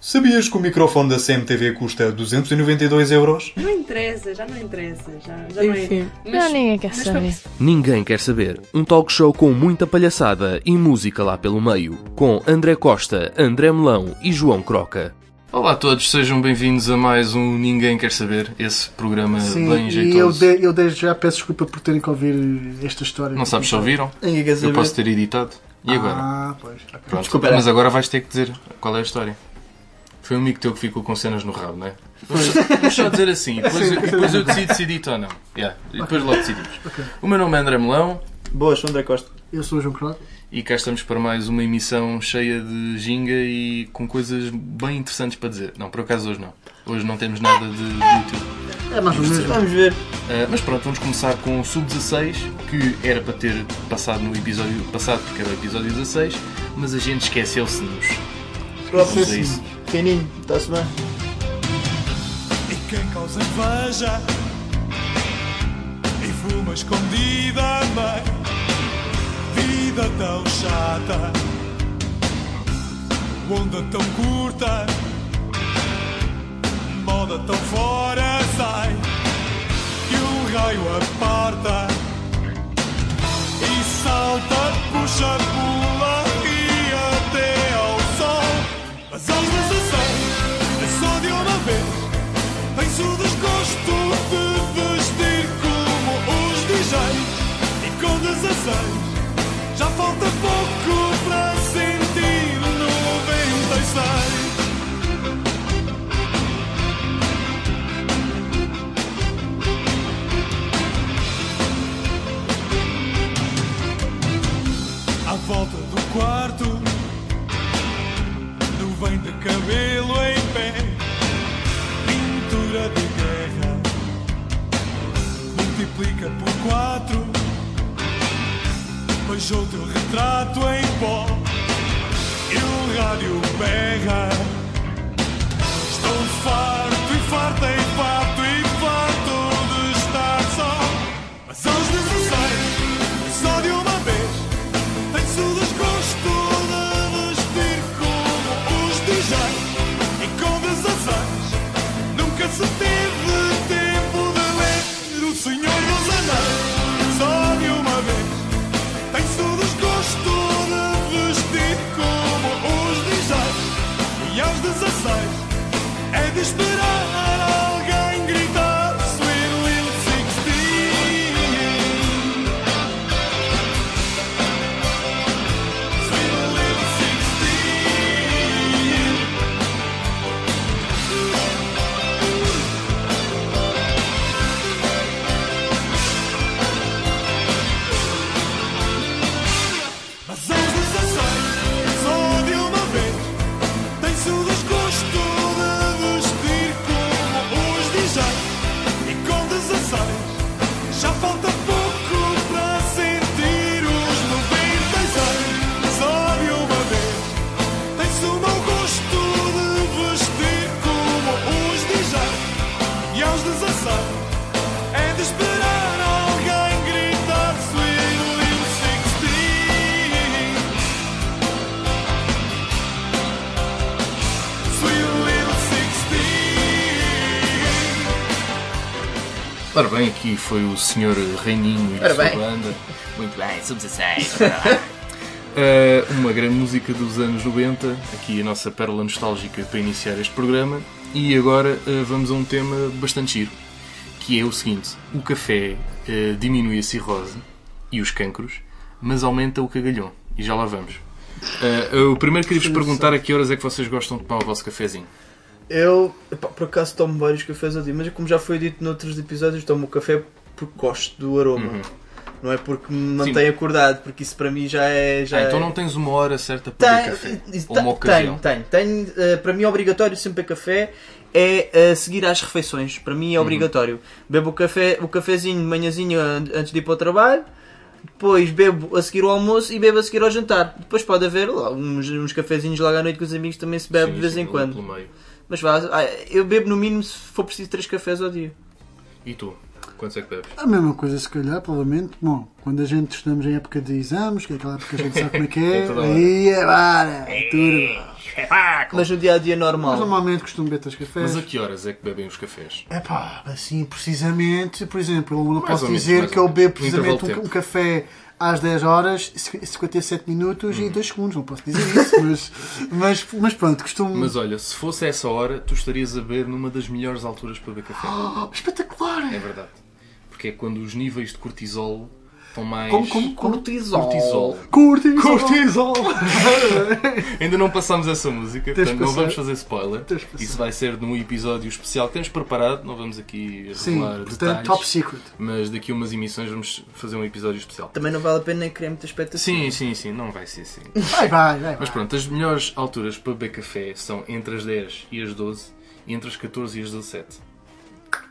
Sabias que o microfone da CMTV custa 292 euros? Não interessa, já não interessa. Já, já não é. Enfim, Mas- não, ninguém quer saber. Ninguém quer saber. Um talk show com muita palhaçada e música lá pelo meio. Com André Costa, André Melão e João Croca. Olá a todos, sejam bem-vindos a mais um Ninguém Quer Saber, esse programa Sim, bem e eu, jeitoso. de- eu desde já peço desculpa por terem que ouvir esta história. Não sabes se ouviram? Ninguém quer Eu posso ter editado. E agora? Ah, pois. Pronto. desculpa. Mas agora vais ter que dizer qual é a história. Foi um amigo teu que ficou com cenas no rabo, não é? Vamos só- Vamos só dizer assim, depois, eu- depois eu decido se edito ou não. Yeah, e depois logo decidimos. O meu nome é André Melão Boas, André Costa. Eu sou o João Croc. e cá estamos para mais uma emissão cheia de ginga e com coisas bem interessantes para dizer. Não, por acaso hoje não. Hoje não temos nada de, de útil. É mais ou menos. Vamos ver. Uh, mas pronto, vamos começar com o Sub-16, que era para ter passado no episódio passado, porque era o episódio 16, mas a gente esqueceu-se-nos. Vamos a isso. Fininho, está-se bem. E quem causa inveja E fuma escondida mãe Vida tão chata Onda tão curta Moda tão fora sai Que o raio aparta E salta, puxa, pula 16 já falta pouco para sentir 96 À volta do quarto. Nuvem de cabelo em pé. Pintura de guerra. Multiplica por quatro Beijou teu retrato em pó E o rádio berra. Estou farto e farto e farto e farto de estar só. Mas aos 16 é só de uma vez Tens o desgosto de vestir como os DJs E com 16 nunca se teve é de esperar Ora bem, aqui foi o Sr. Reininho e a sua banda. Muito bem, sub-16. Uh, uma grande música dos anos 90, aqui a nossa pérola nostálgica para iniciar este programa. E agora uh, vamos a um tema bastante giro, que é o seguinte: o café uh, diminui a cirrose e os cancros, mas aumenta o cagalhão. E já lá vamos. Uh, eu primeiro queria-vos perguntar a que horas é que vocês gostam de tomar o vosso cafezinho. Eu, epá, por acaso, tomo vários cafés ao dia, mas como já foi dito noutros episódios, tomo o café porque gosto do aroma. Uhum. Não é porque me mantém acordado, porque isso para mim já é. Já Ah, então é... não tens uma hora certa para beber café? Ou uma ocasião? tenho, tenho. tenho eh, para mim, obrigatório sempre beber café é eh, seguir às refeições. Para Uhum. mim é obrigatório. Bebo o, café, o cafezinho de manhãzinho an- antes de ir para o trabalho. Depois bebo a seguir ao almoço e bebo a seguir ao jantar. Depois pode haver lá, uns, uns cafezinhos logo à noite com os amigos também se bebe Sim, de vez sim, em quando. pelo meio. Mas vá, ah, eu bebo no mínimo se for preciso 3 cafés ao dia. E tu? Quantos é que bebes? A mesma coisa, se calhar, provavelmente. Bom, quando a gente estamos em época de exames, que é aquela época que a gente sabe como é que é, É aí é vara, é tudo. Mas no dia a dia Mas normal. normalmente costumo beber três cafés. Mas a que horas é que bebem os cafés? É pá, assim, precisamente, por exemplo, eu não Mais posso menos, dizer que eu bebo precisamente um, um café às 10 horas, e 57 minutos Hum. e 2 segundos, não posso dizer isso, mas, mas, mas pronto, costumo. Mas olha, se fosse essa hora, tu estarias a beber numa das melhores alturas para beber café. Oh, espetacular! É verdade. Porque é quando os níveis de cortisol estão mais. Como, como? Cortisol. Cortisol. Cortisol! Cortisol! Ainda não passámos essa música, Tens portanto não vamos fazer spoiler. Isso vai ser num episódio especial que temos preparado, não vamos aqui Sim, revelar portanto, detalhes. top secret. Mas daqui a umas emissões vamos fazer um episódio especial. Também não vale a pena nem criar muita expectativa. Sim, sim, sim, não vai ser assim. Vai, vai, vai. Mas pronto, as melhores alturas para beber café são entre as 10 e as 12 e entre as 14 e as 17.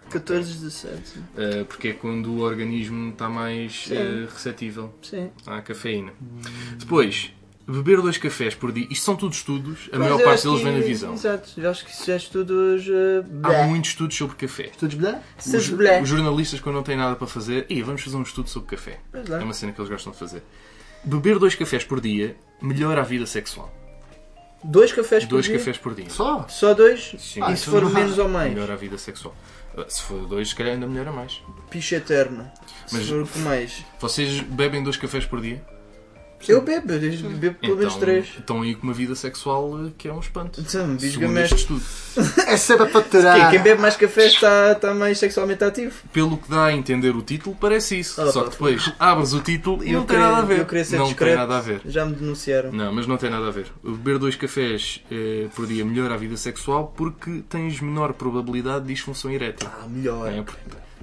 14, 17. Uh, porque é quando o organismo está mais uh, receptível Sim. à cafeína. Depois, beber dois cafés por dia. Isto são tudo estudos, a Mas maior parte deles que- vem na visão. Exato, eu acho que isso é estudos. Uh, Há blé. muitos estudos sobre café. Estudos Os, blé. os jornalistas, quando não têm nada para fazer, e vamos fazer um estudo sobre café. Pois lá. É uma cena que eles gostam de fazer. Beber dois cafés por dia melhora a vida sexual. Dois cafés por Dois dia? cafés por dia. Só? Só dois? Sim. e se for não menos ou mais? Melhora a vida sexual. Se for dois, se calhar ainda melhora mais. Picha eterno. Mas- Se for com mais. Vocês bebem dois cafés por dia? Eu bebo, eu bebo pelo menos Então, três. estão aí com uma vida sexual uh, que é um espanto. Então, diz Segundo mesmo. este estudo. É sempre a Quem, faturar. quem bebe mais café está, está mais sexualmente ativo. Pelo que dá a entender o título, parece isso. Ah, Só que depois abres o título e Eu não tem nada a ver. eu queria ser não discreto. tem nada a ver. Já me denunciaram. Não, mas não tem nada a ver. Beber dois cafés eh, por dia melhora a vida sexual porque tens menor probabilidade de disfunção erétil. Ah, melhor. É? Porque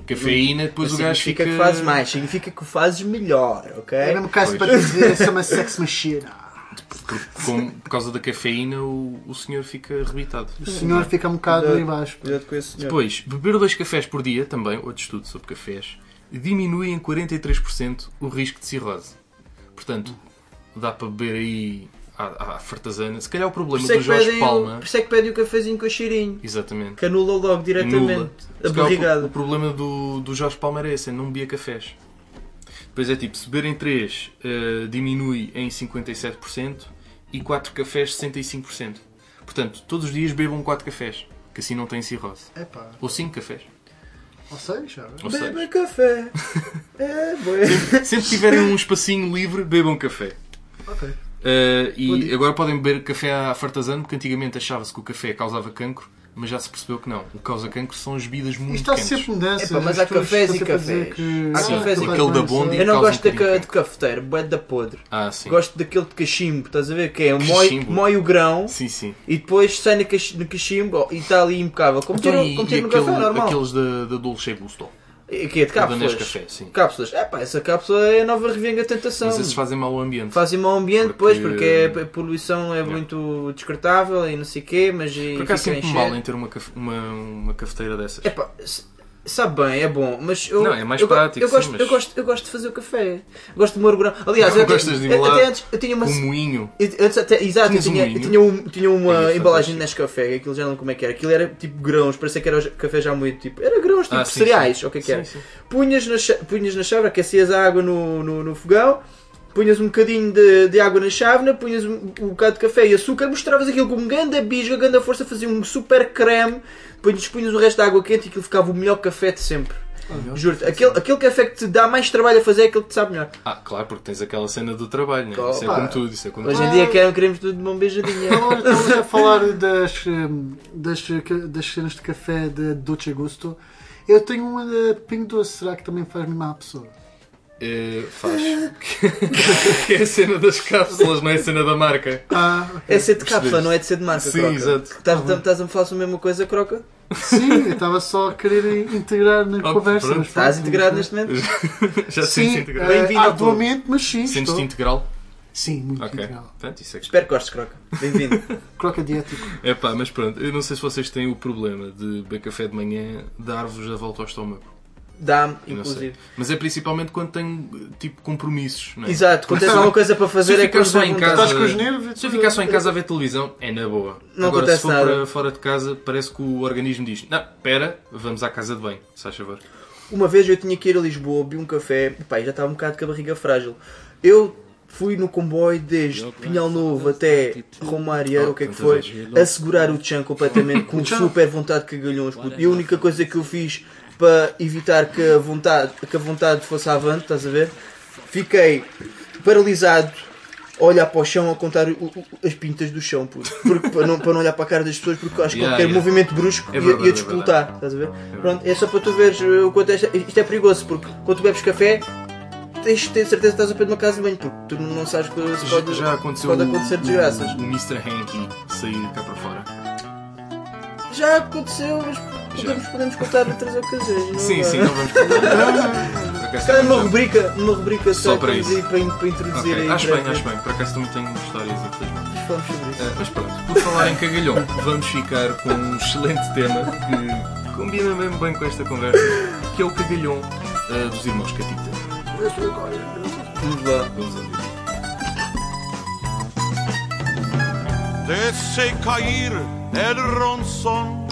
Cafeína, depois o gajo significa fica. que fazes mais, significa que o fazes melhor, ok? É mesmo caso para dizer, eu sou uma sex machine. Porque, com- por causa da cafeína, o, o senhor fica arrebitado. O senhor fica um bocado Cuidado. ali embaixo. Cuidado com esse senhor. Depois, beber dois cafés por dia, também, outro estudo sobre cafés, diminui em 43% o risco de cirrose. Portanto, dá para beber aí à, à fartazana. Se calhar o Por problema é do Jorge pedem o, Palma. por isso é que pedem o cafezinho com cheirinho. Exatamente. Que anula logo diretamente a calhar o, barrigada. o problema do, do Jorge Palma era esse, é não bebia cafés. Depois é tipo, se beberem 3 diminui em 57% e 4 cafés 65%. Portanto, todos os dias bebam 4 cafés, que assim não têm cirrose. Epá, Ou 5 cafés. ou seja, já. Ou seis. Bebe café. é, boa. Sempre que tiverem um espacinho livre, bebam café. Ok. Uh, e agora podem beber café à fartazano, porque antigamente achava-se que o café causava cancro, mas já se percebeu que não. O que causa cancro são as bebidas muito Isto está quentes. sempre mudanças. Epá, mas as há cafés e sempre a dizer cafés. que- Há Sim, cafés e aquele da Bondi. sim. Eu não causa gosto um da, bocadinho ca- de cafeteiro, bué da podre. Ah, sim. Gosto daquele de cachimbo, estás a ver? Que é Cachimbo? mói o grão Sim, sim. e depois sai no, cach- no cachimbo e está ali impecável. Como Então, tira, e, como e tira no aquele- café normal. aqueles da, da Dolce Gusto? E que é de cápsulas. Nescafé, sim. Cápsulas. É pá, essa cápsula é a nova revenga tentação. Mas esses fazem mal ao ambiente. Fazem mau ambiente, Porque- pois, porque é- a poluição é muito descartável e não sei o quê, mas e Por acaso fica a sinto-me encher. mal em ter uma, uma, uma cafeteira dessas. É pá, sabe bem, é bom, mas eu. Não, é mais eu, prático, Eu sim, gosto, mas- eu, gosto, eu gosto de fazer o café. Gosto de moer o grão. Aliás, Não eu, até- gostas de eu- até antes eu tinha uma. Um moinho. eu- Antes até, exato, eu Tinhas um tinha, eu tinha, um, tinha uma Ai, embalagem neste café, aquilo já não como é que era. Aquilo era tipo grãos, parecia que era o café já moído. Tipo, era grãos, tipo Ah, sim, cereais, sim. ou o que é que era. sim. Punhas na, punhas na chávena, aquecias a água no, no, no fogão, punhas um bocadinho de, de água na chávena, punhas um, um bocado de café e açúcar, mostravas aquilo com ganda bisga, ganda força, fazia um super creme, depois punhas o resto da água quente e aquilo ficava o melhor café de sempre. Juro-te, aquele, aquele café que te dá mais trabalho a fazer é aquele que te sabe melhor. Ah, claro, porque tens aquela cena do trabalho, né? Isso é como tudo, isso é como Hoje tudo. em dia queremos, queremos tudo de mão beijadinha. Estamos a falar das, hum, das, das cenas de café de Dolce Gusto. Eu tenho uma de Pingo Doce. Será que também faz mimar a pessoa? Eh, faz. que é a cena das cápsulas, não é a cena da marca. Ah, É ser de cápsula, não é de ser de marca, Sim, Croca. exato. Estás, estás a me falar sobre a mesma coisa, Croca? sim, eu estava só a querer integrar na Oh, conversa. pronto. Estás pronto, integrado neste momento? Já Sim, sentes integral. eh, Bem-vindo ao arduamente, mas sim. Sentes-te integral? Sim, muito Ok. integral. Isso é que... Espero que gostes, Croca. Bem-vindo. Croca diético. É pá, mas pronto, eu não sei se vocês têm o problema de beber café de manhã dar-vos a volta ao estômago. Dá-me, inclusive. Mas é principalmente quando tenho tipo compromissos, não é? Exato, quando tens Porque alguma coisa para fazer se é quando só em casa- Estás com os nervos? Se eu ficar só em casa a ver televisão, é na boa. Não Agora, acontece se for nada. para fora de casa, parece que o organismo diz: Não, espera, vamos à casa de banho, se faz favor. Uma vez eu tinha que ir a Lisboa, bebi um café, e pá, já estava um bocado com a barriga frágil. Eu fui no comboio desde Pinhal Novo até Romário, o que é que foi, a segurar o chão completamente com super vontade de cagalhões. E a única coisa que eu fiz para evitar que a vontade, que a vontade fosse avante, estás a ver? Fiquei paralisado a olhar para o chão a contar o- o- as pintas do chão, puto. Porque, para, não, para não olhar para a cara das pessoas, porque acho que Yeah, qualquer yeah. movimento brusco É ia, verdade, ia é despoltar, estás a ver? Pronto, é só para tu veres uh, o quanto é, isto é perigoso, porque quando tu bebes café, tens de ter certeza que estás a pé de uma casa de banho, porque tu não sabes que se pode, já aconteceu pode acontecer desgraças. O, o Mr. Hanky sair cá para fora. Já aconteceu, mas podemos, podemos contar outras ocasiões. Sim, vai? sim, não vamos contar. Também- rubrica, numa rubrica Só só, para isso. para, para introduzir Ok, aí Acho bem, acho bem. Por acaso também tenho histórias infelizmente. Falamos sobre isso. Ah, mas pronto, por falar em cagalhão, vamos ficar com um excelente tema que combina mesmo bem com esta conversa, que é o cagalhão ah, dos irmãos Catita. Vamos lá. Vamos ouvir. Deixei cair el ronzón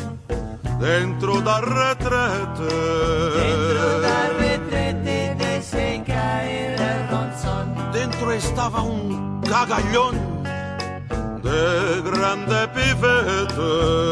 dentro da retrete. Dentro estava um cagallón de grande pivete.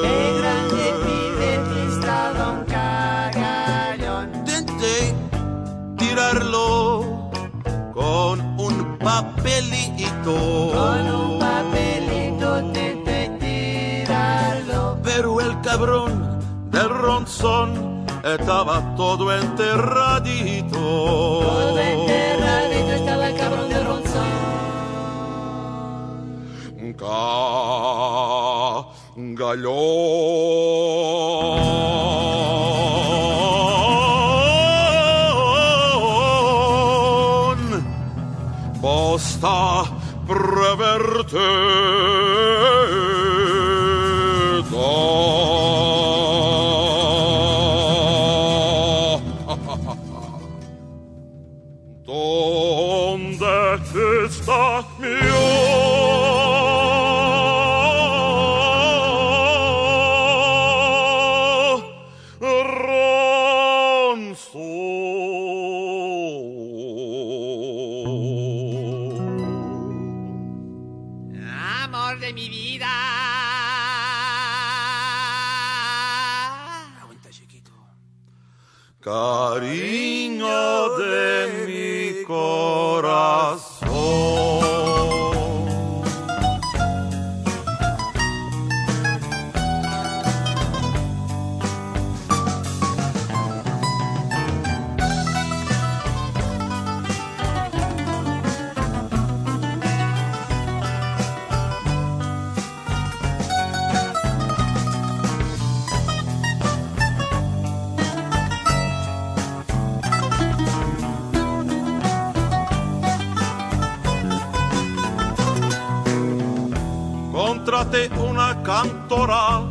Contraté una cantora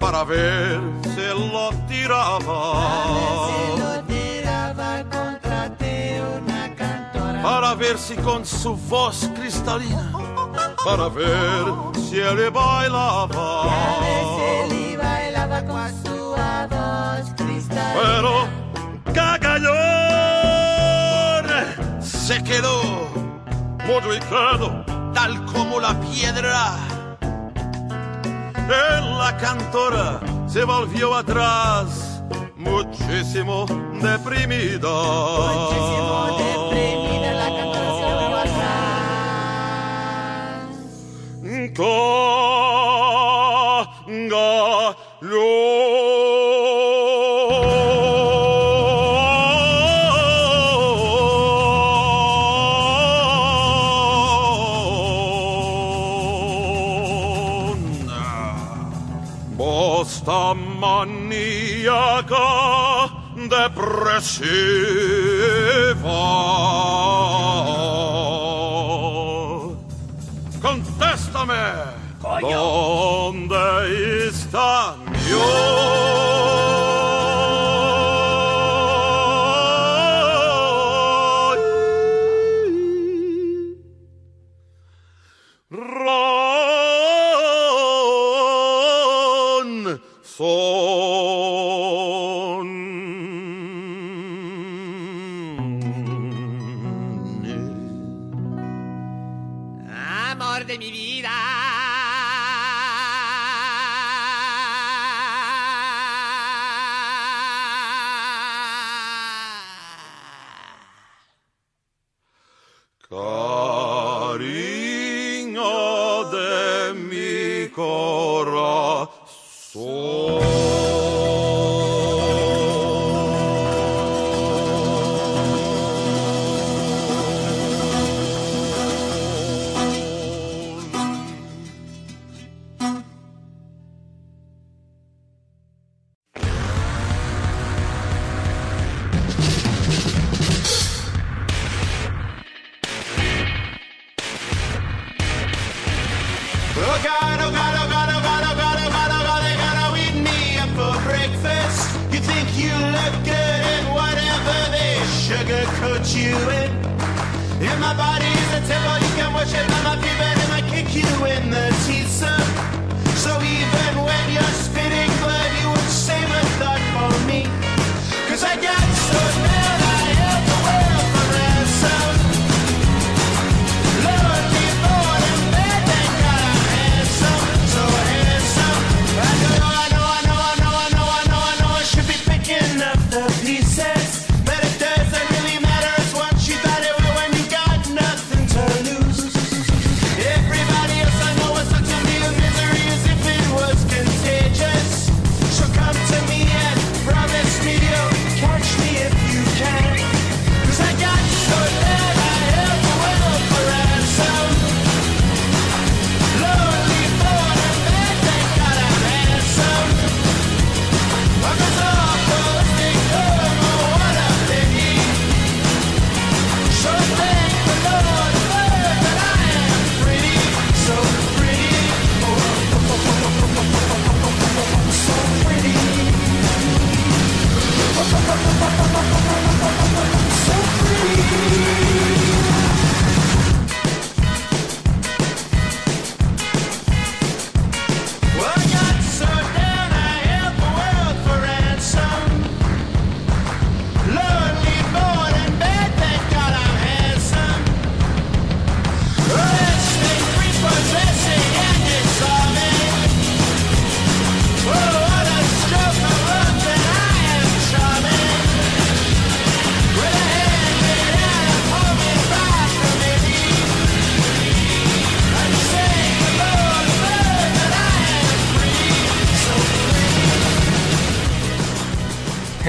para ver si lo tiraba. Para ver si con su voz cristalina, para ver si él bailaba. Pero cagallón se quedó mudo y claro, tal como la piedra. En la cantora se volvió atrás, muchísimo deprimida. Muchísimo deprimida, la cantora se volvió Bosta maníaca depresiva. Contéstame. ¿Dónde está mi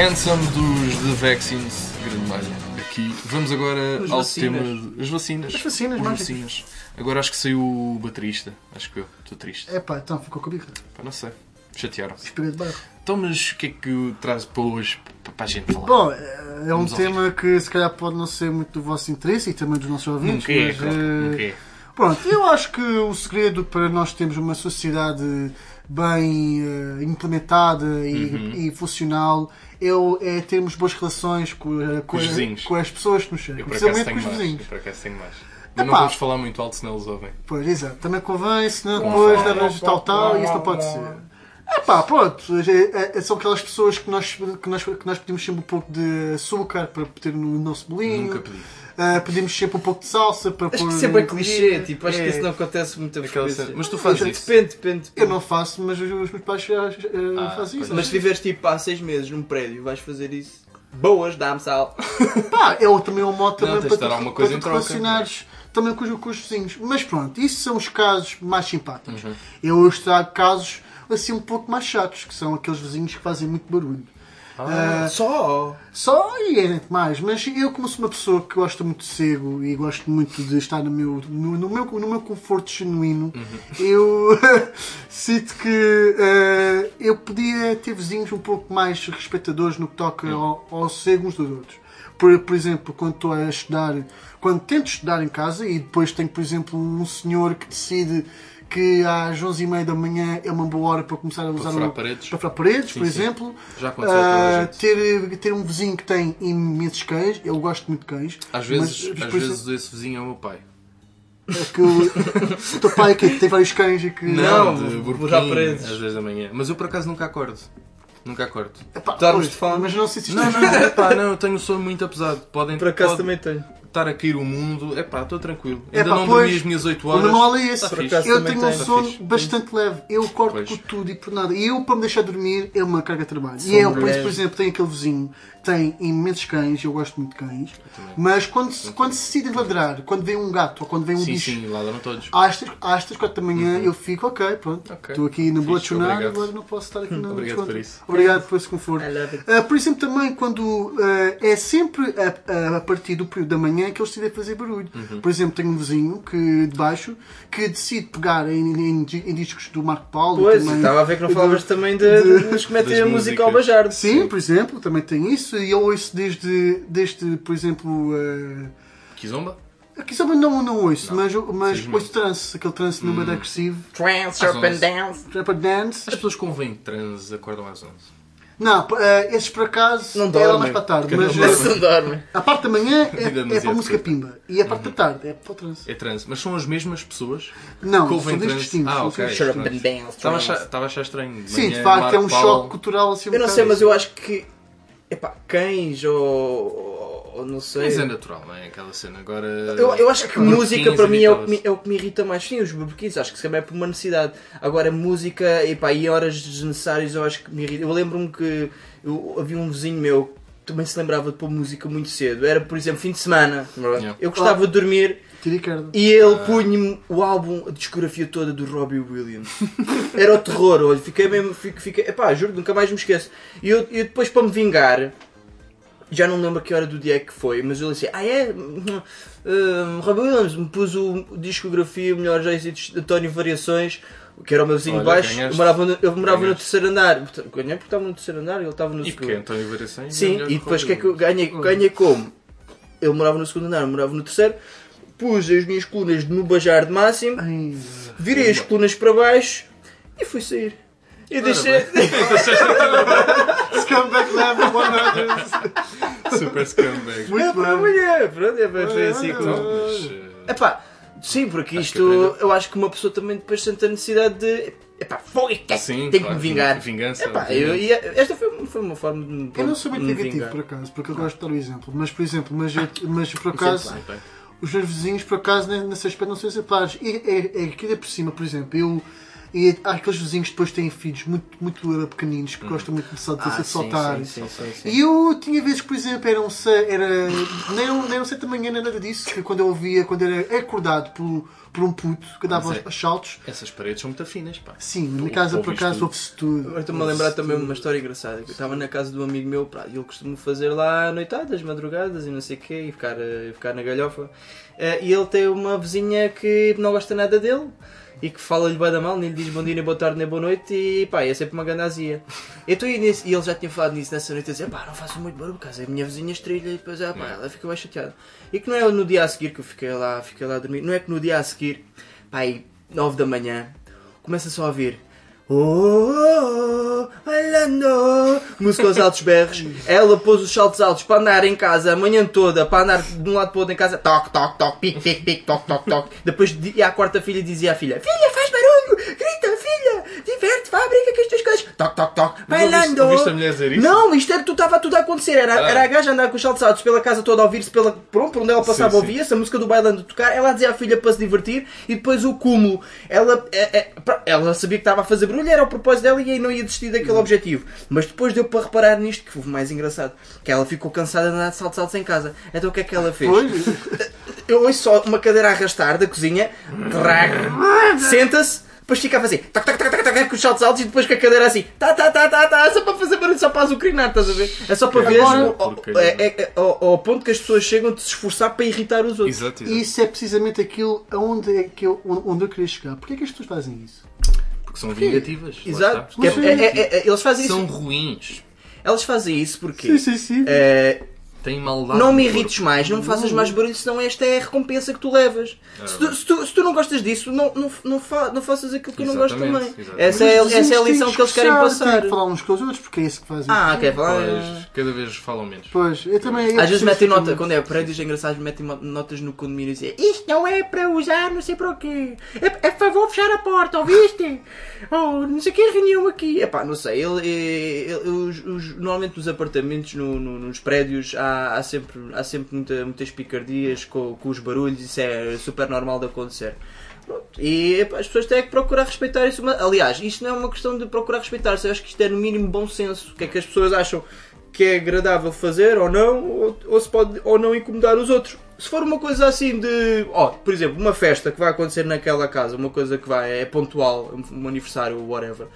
Handsome dos The Vaccines, grande malha. Aqui. Vamos agora Os ao vacinas. tema. As vacinas. As vacinas, As vacinas. Agora acho que saiu o baterista. Acho que eu estou triste. É pá, então ficou com a birra. Pá, não sei. Chatearam. Espelho de barro. Então, mas o que é que traz para hoje para, a gente falar? Bom, é é um Vamos ao tema que se calhar pode não ser muito do vosso interesse e também dos nossos ouvintes, Nunca é, mas claro, nunca é. pronto, eu acho que o segredo para nós termos uma sociedade bem eh, implementada e, Uhum. e funcional é, é termos boas relações com, eh, com, os a- vizinhos. com as pessoas que nos chegam, principalmente com os mais. vizinhos. Eu por acaso tenho mais. Mas não vamos falar muito alto, senão eles ouvem. Pois, exato. Também convém, senão depois levas tal, tal, e isso não pode ser. É pá, pronto. são aquelas pessoas que nós, que, nós, que nós pedimos sempre um pouco de açúcar para ter no nosso bolinho. Nunca pedi. Ah, pedimos sempre um pouco de salsa para Acho pôr. que sempre é clichê, tipo, acho que É. isso não acontece muito Aquela frequência. cena. Mas tu fazes isso. Depende, depende. depende. Eu não faço, mas os os meus pais já, Ah, fazem isso. Mas se viveres tipo há seis meses num prédio, vais fazer isso. Boas, dá-me sal. Pá, é o- também um modo também Não, para, tu- coisa para relacionares também com os, com os vizinhos. Mas pronto, isso são os casos mais simpáticos. Uhum. Eu hoje trago casos assim um pouco mais chatos, que são aqueles vizinhos que fazem muito barulho. Ah, Só. Só e é mais, mas eu como sou uma pessoa que gosta muito de cego e gosto muito de estar no meu, no, no meu, no meu conforto genuíno, eu sinto que eh, eu podia ter vizinhos um pouco mais respeitadores no que toca ao, ao cego uns dos outros. Por, por exemplo, quando estou a estudar, quando tento estudar em casa e depois tenho, por exemplo, um senhor que decide que às 11h30 da manhã é uma boa hora para começar a usar furar o, paredes. para furar paredes, Sim, por sim. exemplo. Já aconteceu gente. ter, ter um vizinho que tem imensos cães, eu gosto muito de cães. Às vezes, mas, às vezes esse vizinho é o meu pai. é que o, o teu pai que tem vários cães e que. Não, burquinho, já paredes. às vezes da manhã. Mas eu por acaso nunca acordo. Nunca acordo. Epá, Dormes pois, de fome? Mas não sei se isto Não, é- não, epá, não, eu tenho um sono muito apesado. Podem, Por acaso pode- também tenho. Estar a cair o mundo, é pá, estou tranquilo. Ainda não pois, dormi as minhas 8 O horas. meu mal é esse. Tá Eu tenho um tenho. sono fixe. bastante leve. Eu corto Pois. por tudo e por nada. E eu, para me deixar dormir, é uma carga de trabalho. Sono e eu, por, leve. isso, por exemplo, tenho aquele vizinho tem imensos cães. Eu gosto muito de cães. Mas quando, se- quando se decidem ladrar, quando vem um gato ou quando vem um Sim, bicho. sim, todos. Às 3, às 3, 4 da manhã eu fico, ok, pronto. Uhum. Estou aqui no obrigado. agora não posso estar aqui no Obrigado desconto. por isso. Obrigado por esse conforto. Ah, por exemplo, também quando ah, é sempre a, a- a partir do período da manhã que eles decidem fazer barulho. Uhum. Por exemplo, tenho um vizinho que, de baixo que decide pegar em, em- em discos do Marco Paulo. Pois, também- estava a ver que não de- falavas também de, de, a música ao músicas. Bajardo. Sim, por exemplo, também tem isso. E eu ouço desde, desde por exemplo. ah, Kizomba? Aqui só não, não ouço, mas, mas felizmente. ouço trance, aquele trance Hum. número agressivo, Trance, Serpent. Dance. Trapper Dance. As pessoas que convêm trans acordam às 11. Não, eh, esses por acaso Não é lá dormem. mais para a tarde, Porque mas não eh, não dorme. a parte da manhã é, é para a música pimba e a parte da tarde é para o trance. É trans. Mas são as mesmas pessoas Não, que ouvem são trans? dois distintos. Ah, ok. Serpent. Dance. Estava a trance. achar, a estranho. De Sim, de facto, é um Paulo- choque cultural assim um Eu não sei, mas eu acho que. Epá, cães ou. ou não sei. Mas é natural, não é? Aquela cena. Agora. Eu, eu acho que música para mim é o, que me, é o que me irrita mais. Sim, os burbequins, acho que se é por uma necessidade. Agora, música, epá, e horas desnecessárias eu acho que me irrita. Eu lembro-me que eu, havia um vizinho meu que também se lembrava de pôr música muito cedo. Era, por exemplo, fim de semana. Yeah. Eu gostava de dormir. E ele punha-me o álbum, a discografia toda do Robbie Williams. Era o terror, olha. Fiquei mesmo. Fiquei, fiquei, epá, juro, nunca mais me esqueço. E eu, eu depois, para me vingar. Já não lembro que hora do dia é que foi, mas eu disse, ah é? Hum, Robbie Williams me pus o discografia Melhores Êxitos de António Variações, que era o meu vizinho de Olha, baixo, eu ganhaste. morava no, eu morava no terceiro andar, ganhei porque estava no terceiro andar e ele estava no E segundo. porque António Variações? Sim, e depois o que é que eu ganhei? Ganhei como? Ele morava no segundo andar, eu morava no terceiro, pus as minhas colunas no bajar de máximo, Ai, virei as colunas para baixo e fui sair. E deixei. Scumbag Level 100. Super scumbag. Muito É para amanhã, pronto, é para foi assim que. Então, mas, eh, Epá, sim, porque isto eu acho que uma pessoa também depois sente a necessidade de. Epá, foi, tem, Sim, tem claro, que me vingar. vingança, Epá, eu, e esta foi, foi uma forma de me, Eu não sou muito negativo vingar. por acaso, porque eu gosto de dar o exemplo. Mas, por exemplo, mas, mas por acaso. Os meus vizinhos, por acaso, ne- nesse aspecto, não são exemplares. E é, é ainda por cima, por exemplo, eu. E há aqueles vizinhos que depois têm filhos muito, muito pequeninos que gostam muito de, de Ah, se sim, sim, sim, sim, sim. E eu tinha vezes que, por exemplo, eram se- era, nem, nem sete da manhã, nem nada disso, que quando eu ouvia, quando era acordado por, por um puto que dava Mas é. aos saltos, Essas paredes são muito finas, pá. sim, na casa por acaso tudo. ouve-se tudo. Agora estou-me a lembrar também uma história engraçada. que Eu estava na casa de um amigo meu pá, e ele costuma fazer lá noitadas, madrugadas e não sei o quê, e ficar, eh, e ficar na galhofa. Eh, E ele tem uma vizinha que não gosta nada dele e que fala-lhe bem da mal, nem lhe diz bom dia, nem boa tarde, nem boa noite e pá, é sempre uma gandazia. Então, e, nesse- e ele já tinha falado nisso nessa noite a dizer pá, não faço muito barulho, caso a minha vizinha estrilha e depois ah, pá, ela fica bem chateada. E que não é no dia a seguir que eu fiquei lá, fiquei lá a dormir, não é que no dia a seguir, pá, aí, 9 da manhã, começa só a ouvir. Oh, oh, oh, bailando. Música aos altos berros. Ela pôs os saltos altos para andar em casa a manhã toda, para andar de um lado para o outro em casa. Toque, toque, toque, pique, pique, pique, toque, toque, toque. Depois ia à quarta filha e dizia à filha: Filha, com as tuas coisas. Toque, Mas ouviste- bailando. ouviste a mulher dizer isso? Não, isto era, tu estava tudo a acontecer. Era, Ah. era a gaja andar com os saltos altos pela casa toda a ouvir-se pela, pronto, por onde ela passava ouvia-se, a música do bailando tocar. Ela dizia à filha para se divertir e depois o cúmulo. Ela, é, é, ela sabia que estava a fazer barulho, era o propósito dela e aí não ia desistir daquele objetivo. Mas depois deu para reparar nisto, que foi o mais engraçado, que ela ficou cansada de andar de saltos altos em casa. Então o que é que ela fez? Pois, Eu ouço só uma cadeira a arrastar da cozinha, senta-se, depois fica a fazer tac, tac, tac, tac, tac, com os saltos altos e depois com a cadeira assim, tá, tá, tá, tá, tá, só para fazer barulho, só para azucrinar, estás a ver? É só para ver Agora- ao, ao- é, é- é- ao- ao ponto que as pessoas chegam de se esforçar para irritar os outros. Exato, exato. isso é precisamente aquilo aonde, é que eu, onde eu queria chegar. Porquê é que as pessoas fazem isso? Porque são vingativas. lá Exato. é- é- é- é- eles fazem São isso. ruins. Elas fazem isso porque Sim, sim, sim. eh, Têm maldade. não me no corpo. irrites mais, não me faças mais barulho, senão esta é a recompensa que tu levas. Se tu, se tu- se tu não gostas disso, não, não, não, fa- não faças aquilo que eu não gosto Exatamente, também. Essa é, essa é a vizinhos lição têm que eles querem passar. Que falar uns com os outros, porque é isso que fazem. Ah, quer falar? Pois, cada vez falam menos. Pois, eu também. eu Às vezes metem nota, quando é prédios engraçados, metem notas no condomínio e dizem Isto não é para usar, não sei para o quê. É, é favor fechar a porta, ouviste? Oh, não sei o que, reunião aqui. Epá, não sei. Ele, ele- ele- os- os- normalmente nos apartamentos, no- no- nos prédios, há, há, sempre, há sempre muita- muitas picardias com, com os barulhos, isso é super normal de acontecer. Pronto. E as pessoas têm que procurar respeitar isso. Aliás, isto não é uma questão de procurar respeitar, eu acho que isto é no mínimo bom senso. O que é que as pessoas acham que é agradável fazer ou não, ou, ou se pode ou não incomodar os outros. Se for uma coisa assim de. Ó, por exemplo, uma festa que vai acontecer naquela casa, uma coisa que vai, é pontual, um aniversário, whatever.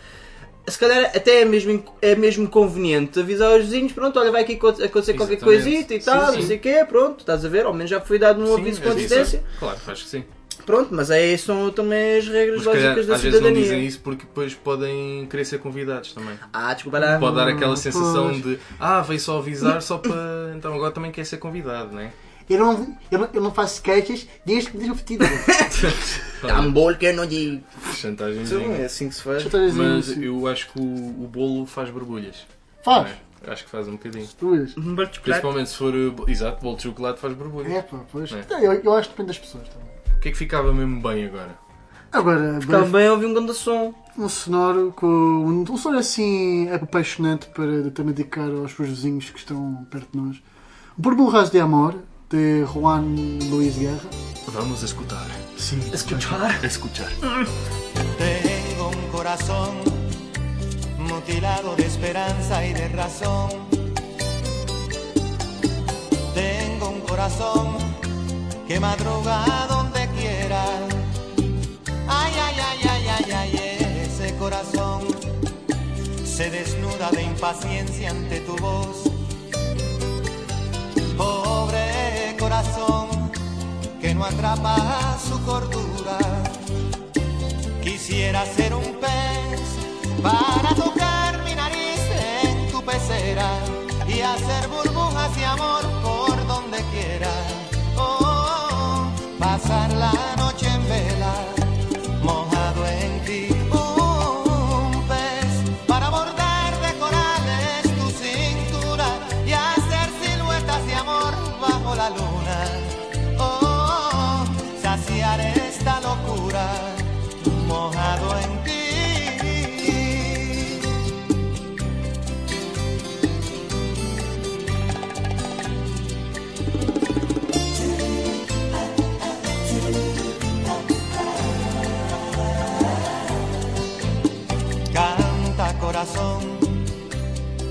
Se calhar até é mesmo, é mesmo conveniente avisar os vizinhos, pronto, olha, vai aqui aconte- acontecer qualquer Exatamente. coisita e tal, Sim, não sei o quê, pronto, estás a ver, ao menos já foi dado um Sim, aviso com é antecedência. Claro, acho que sim. Pronto, mas aí são também as regras Mas se calhar, básicas da às vezes não cidadania. dizem isso porque depois podem querer ser convidados também. Ah, desculpa lá. Pode dar aquela sensação pois. de ah, veio só avisar só para. Então agora também quer ser convidado, não é? Eu não, eu não, eu não faço queixas desde que me deixam fetido. Dá um bolo que eu não digo. Chantagem. Então, é assim que se faz. Mas eu acho que o, o bolo faz borbulhas. Faz. é? Acho que faz um bocadinho. Duas. Um bolo de chocolate. Principalmente se for. uh, Exato, bolo de chocolate faz borbulhas. É, pá, pois. É. Então, Eu, eu acho que depende das pessoas também. O que é que ficava mesmo bem agora? Agora, Ficava bem, ouvir um grande som. um sonoro com. Um, um sonoro assim apaixonante para também dedicar aos seus vizinhos que estão perto de nós. Burburras de Amor, de Juan Luis Guerra. Vamos escutar. Sim. Escuchar. Escuchar. Tengo un corazón mutilado de esperanza y de razón. Tengo un corazón que madruga donde quiera. Ay, ay, ay, ay, ay, ay, ese corazón se desnuda de impaciencia ante tu voz. Pobre que no atrapa su cordura. Quisiera ser un pez para tocar mi nariz en tu pecera y hacer burbujas de amor por donde quiera. Oh, pasar la noche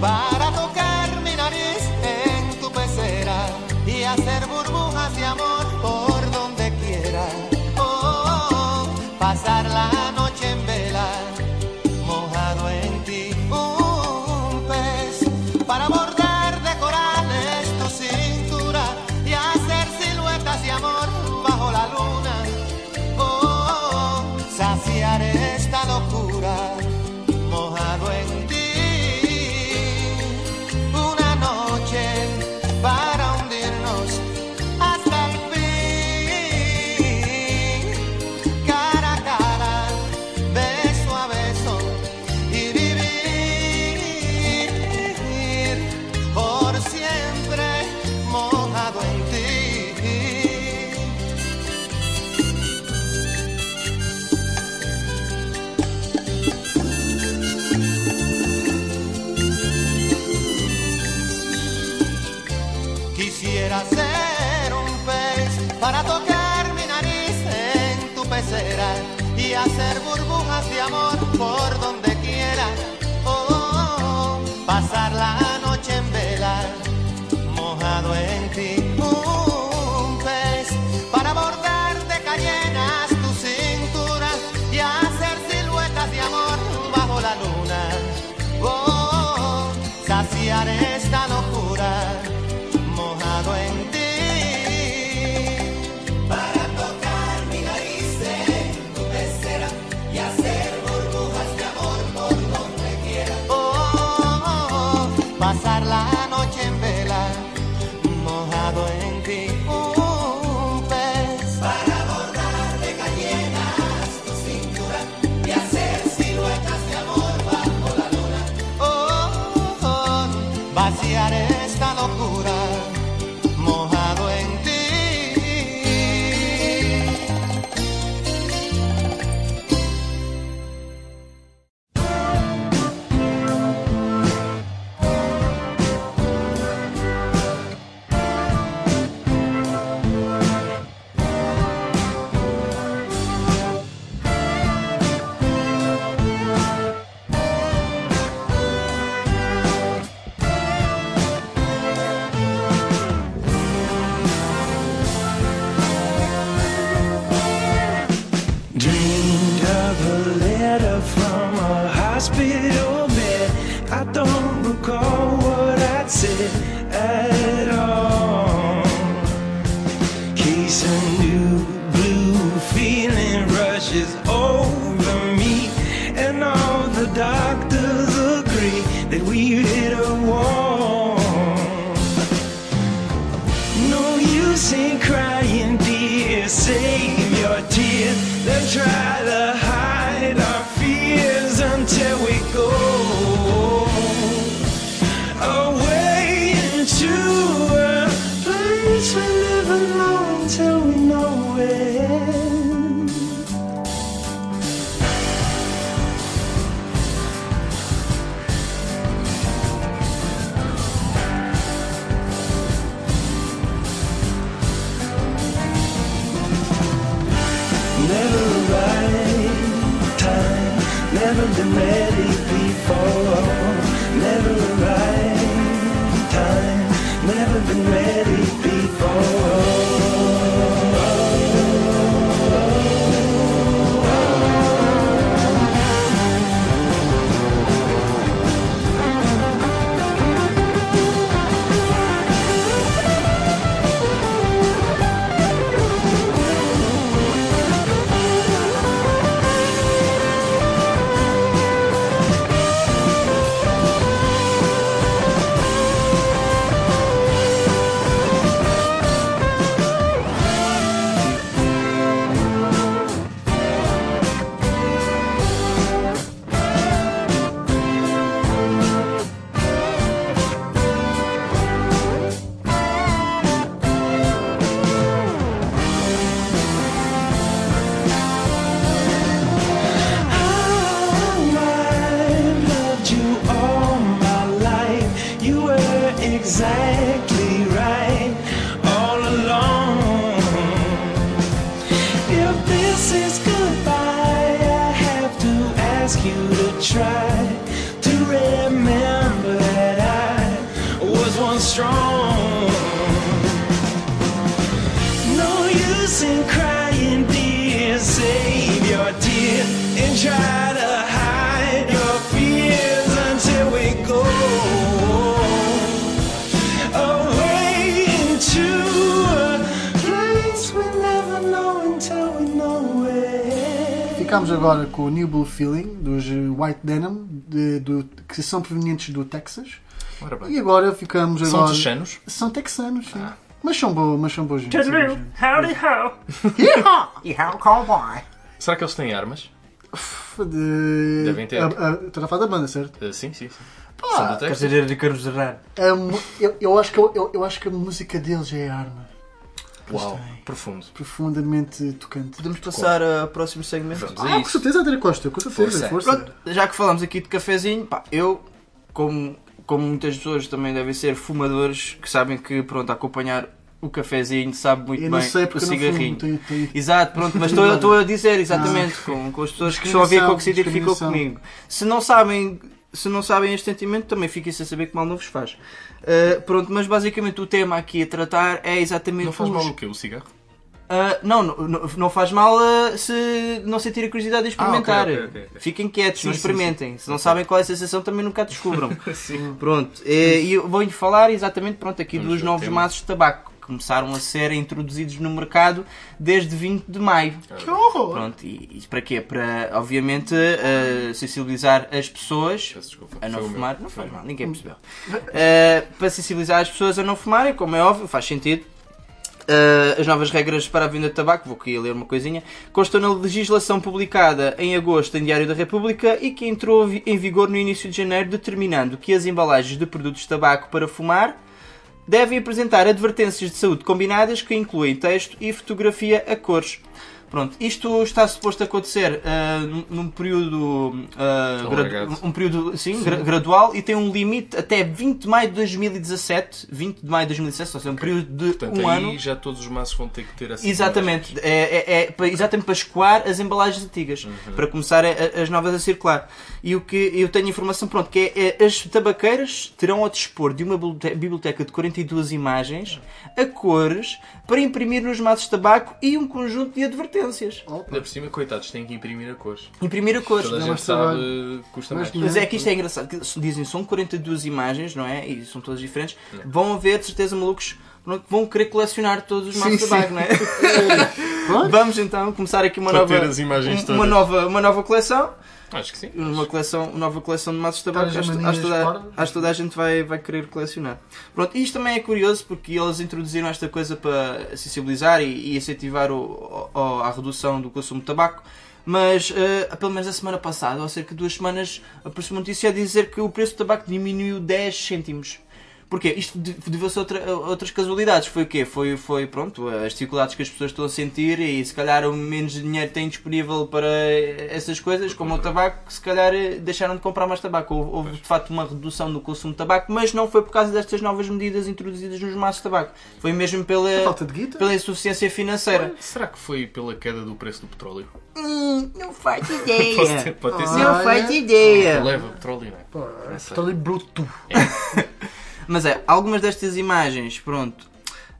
para tocar mi nariz en tu pecera y hacer burbujas de amor por pasearé. O New Blue Feeling dos eh, White Denim, de- do- que são provenientes do Texas. E agora ficamos São agora. texanos? São texanos, sim. Mas são boas, mas são boas gente. Howdy how. Yeehaw, cowboy! Será que eles têm armas? De... Devem ter. Estás a falar da banda, certo? Uh, sim, sim, sim. Pá, São do Quer Texas. dizer, de Carlos Serrano. A mu- eu, eu, acho que, eu, eu- eu acho que a música deles é a arma. Uau, profundo. Profundamente tocante. Podemos passar ao próximo segmento? Vamos Ah, a com certeza, André Costa, com certeza. Força. Força. Pronto, já que falamos aqui de cafezinho, pá, eu, como, como muitas pessoas também devem ser fumadores, que sabem que, pronto, acompanhar o cafezinho sabe muito Eu bem sei o cigarrinho. fumo. Tenho, tenho... Exato, pronto, mas estou estou a dizer exatamente Ah. com, com as pessoas que estão a ver com o que se identificam Discriminação. comigo. Se não sabem, se não sabem este sentimento, também fiquem sem saber que mal não vos faz. Uh, pronto, mas basicamente o tema aqui a tratar é exatamente Não faz os- mal o quê? O cigarro? Uh, não, não, não- faz mal uh, se não sentir a curiosidade de experimentar. Ah, ok, ok, ok, ok. Fiquem quietos, Sim, não sim, experimentem. Se não sabem qual é a sensação, também nunca a descubram. Sim. Pronto, e eu vou-lhe falar exatamente pronto, aqui Vamos dos novos tema. maços de tabaco começaram a ser introduzidos no mercado desde 20 de maio. Que horror! Pronto, e, e para quê? Para, obviamente, eh, sensibilizar as pessoas desculpa. a não fumar. Não Foi faz mal, ninguém percebeu. Eh, para sensibilizar as pessoas a não fumarem, como é óbvio, faz sentido. Uh, as novas regras para a venda de tabaco, vou aqui ler uma coisinha, constam na legislação publicada em agosto em Diário da República e que entrou em vigor no início de janeiro, determinando que as embalagens de produtos de tabaco para fumar devem apresentar advertências de saúde combinadas que incluem texto e fotografia a cores. Pronto, isto está suposto a acontecer ah, num- num período, ah, gradu- um período sim, gra- gradual e tem um limite até 20 de maio de 2017, 20 de maio de 2017, ou seja, um período de Portanto, um aí ano. já todos os maços vão ter que ter essa Exatamente, é, é- é exatamente para escoar as embalagens antigas, Uhum. para começar a- a- as novas a circular. E o que eu tenho informação, pronto, que é, é, as tabaqueiras terão ao dispor de uma bibliote- biblioteca de 42 imagens a cores para imprimir nos maços de tabaco e um conjunto de advertências. Ainda por cima, coitados, têm que imprimir a cores. Imprimir a cores. Toda a gente mais trabalho. sabe que custa Mais mais. Mas é que isto é engraçado, que dizem são 42 imagens, não é? E são todas diferentes. Vão haver, de certeza, malucos vão querer colecionar todos os maços de tabaco, não é? Vamos então começar aqui uma Para nova, ter as imagens uma, todas. nova, uma nova coleção. Acho que sim. Uma coleção, uma nova coleção de maços de tabaco. Tens Acho, acho, toda, acho que toda a gente vai, vai querer colecionar. Pronto, e isto também é curioso porque eles introduziram esta coisa para sensibilizar e, e incentivar o, o- a redução do consumo de tabaco. Mas, eh, pelo menos a semana passada, ou há cerca de duas semanas, apareceu uma notícia a dizer que o preço do tabaco diminuiu 10 cêntimos. Porquê? Isto de- deveu-se a, outra- outras casualidades. Foi o quê? Foi, foi, pronto, as dificuldades que as pessoas estão a sentir e se calhar o menos dinheiro têm disponível para essas coisas, como o tabaco, que se calhar eh, deixaram de comprar mais tabaco. Houve, houve, de facto uma redução do consumo de tabaco, mas não foi por causa destas novas medidas introduzidas nos maços de tabaco. Foi mesmo pela, Falta de guita. pela insuficiência financeira. Será que foi pela queda do preço do petróleo? Hum, não faço Pode ter, ideia. pode ter Ah. sido. Não faço ideia. Leva petróleo, não é? Ali bruto. Mas é, algumas destas imagens, pronto,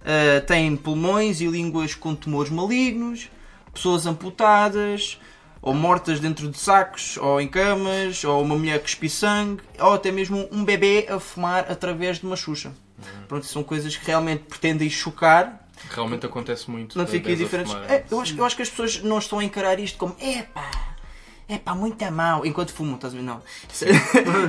eh, têm pulmões e línguas com tumores malignos, pessoas amputadas, ou mortas dentro de sacos, ou em camas, ou uma mulher que cuspe sangue, ou até mesmo um bebê a fumar através de uma xuxa. Pronto, são coisas que realmente pretendem chocar, Realmente acontece muito. não de fiquem bebés a diferentes. É, eu, acho, eu acho que as pessoas não estão a encarar isto como epá, epá, muito a mal, enquanto fumam, estás a ver? Não. Isso,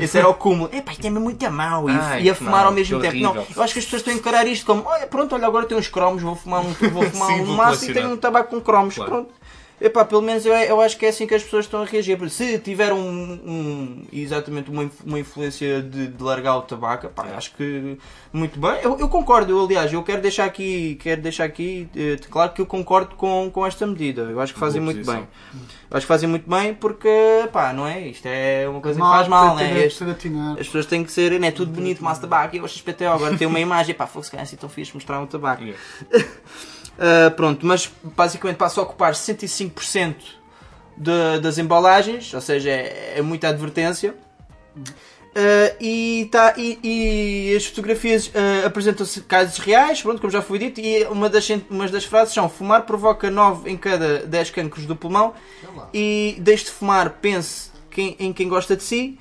esse era o cúmulo. Epá, isto é muito a mal. E, Ai, e a fumar mal, ao mesmo tempo. Não, eu acho que as pessoas estão a encarar isto como olha, pronto, olha, agora tenho uns cromos, vou fumar um, vou fumar Sim, um vou maço e tenho um tabaco com cromos. Claro. Pronto. Epá, pelo menos eu, eu acho que é assim que as pessoas estão a reagir. Se tiver um, um- exatamente uma, uma influência de, de largar o tabaco, epá, acho que muito bem. Eu, eu concordo, eu, aliás, eu quero deixar aqui, quero deixar aqui eh, claro que eu concordo com, com esta medida. Eu acho que fazem muito bem. Eu acho que fazem muito bem porque, pá, não é? Isto é uma coisa que faz mal, né? Este- Atinar. as pessoas têm que ser, não é tudo bonito, de tabaco, e eu XPTO, agora tem uma imagem, pá, fogo, se calhar assim tão fixe mostrar um tabaco. Yeah. Uh, pronto, mas basicamente passa a ocupar 65% de- das embalagens, ou seja, é, é muita advertência. Uh, e, tá, e, e as fotografias uh, apresentam-se casos reais, pronto, como já foi dito, e uma das, umas das frases são fumar provoca 9 em cada 10 cancros do pulmão e deixe de fumar, pense quem- em quem gosta de si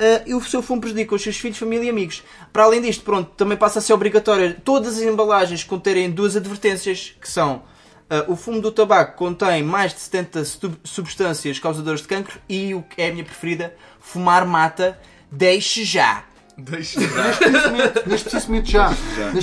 uh, e o seu fumo prejudica os seus filhos, família e amigos. Para além disto, pronto, também passa a ser obrigatório todas as embalagens conterem duas advertências que são uh, o fumo do tabaco contém mais de 70 sub- substâncias causadoras de cancro e o que é a minha preferida, fumar mata, deixe já. Deixa já. Neste preciso momento já.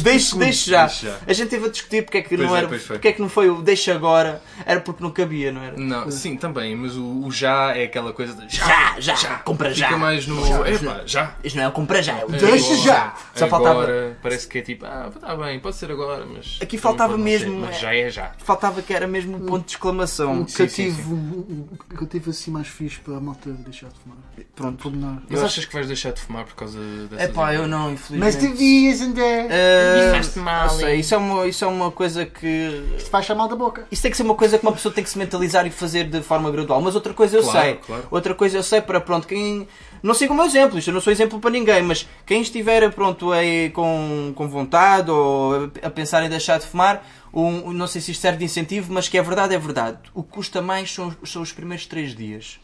Deixe, deixe já. Deixe já. A gente teve a discutir porque é que Pois não é, era, porque é que não foi o deixe agora, era porque não cabia, não era? Não, sim, também, mas o, o já é aquela coisa de Já, já, compra já. Fica mais no. Já, Epá, já. Isto não é o compra já, é o É deixe agora, já. Só faltava, Agora, parece que é tipo, ah, está bem, pode ser agora, mas. Aqui faltava não ser, mesmo, Mas é- já é já. faltava que era mesmo um ponto de exclamação. Um Sim, sim, cativo, um- um cativo assim mais fixe para a malta deixar de fumar. Pronto. Mas achas que vais deixar de fumar por causa dessas É pá, eu não, infelizmente. Mas devias, André. Ah, faz-te mal, não sei, isso é, uma, isso é uma coisa que. Isto faz chamar da boca. Isso tem que ser uma coisa que uma pessoa tem que se mentalizar e fazer de forma gradual. Mas outra coisa eu Claro, sei. claro. Outra coisa eu sei para pronto, quem. Não siga o meu exemplo, isto eu não sou exemplo para ninguém, mas quem estiver pronto aí com, com vontade ou a pensar em deixar de fumar, um, não sei se isto serve de incentivo, mas que é verdade, é verdade. O que custa mais são, são os primeiros três dias.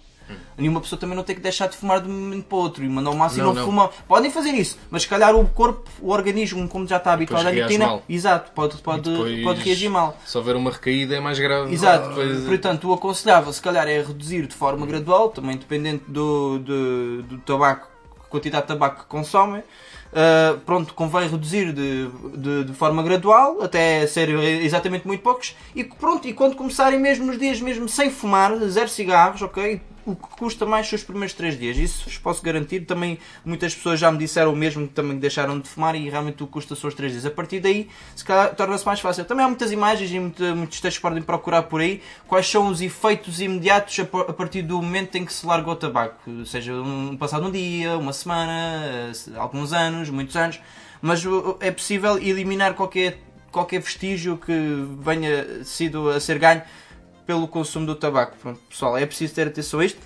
Nenhuma pessoa também não tem que deixar de fumar de um momento para o outro e mandar o máximo Não, não, fumam. Podem fazer isso, mas se calhar o corpo, o organismo, como já está habituado à nicotina, mal. exato, pode, pode, E pode reagir mal. Se houver uma recaída é mais grave. Exato, Depois- portanto, o aconselhável se calhar é reduzir de forma gradual, também dependente do, do, do tabaco quantidade de tabaco que consomem. Uh, pronto, convém reduzir de, de, de forma gradual, até ser exatamente muito poucos, e pronto, e quando começarem mesmo nos dias mesmo sem fumar, zero cigarros, ok? O que custa mais são os primeiros 3 dias, isso vos posso garantir. Também muitas pessoas já me disseram o mesmo que também deixaram de fumar e realmente o que custa são os 3 dias. A partir daí, se calhar, torna-se mais fácil. Também há muitas imagens e muitos textos que podem procurar por aí quais são os efeitos imediatos a pa- a partir do momento em que se larga o tabaco. Seja um, passado um dia, uma semana, alguns anos, muitos anos. Mas é possível eliminar qualquer, qualquer vestígio que venha sido a ser ganho pelo consumo do tabaco. Pronto, pessoal, é preciso ter atenção a isto.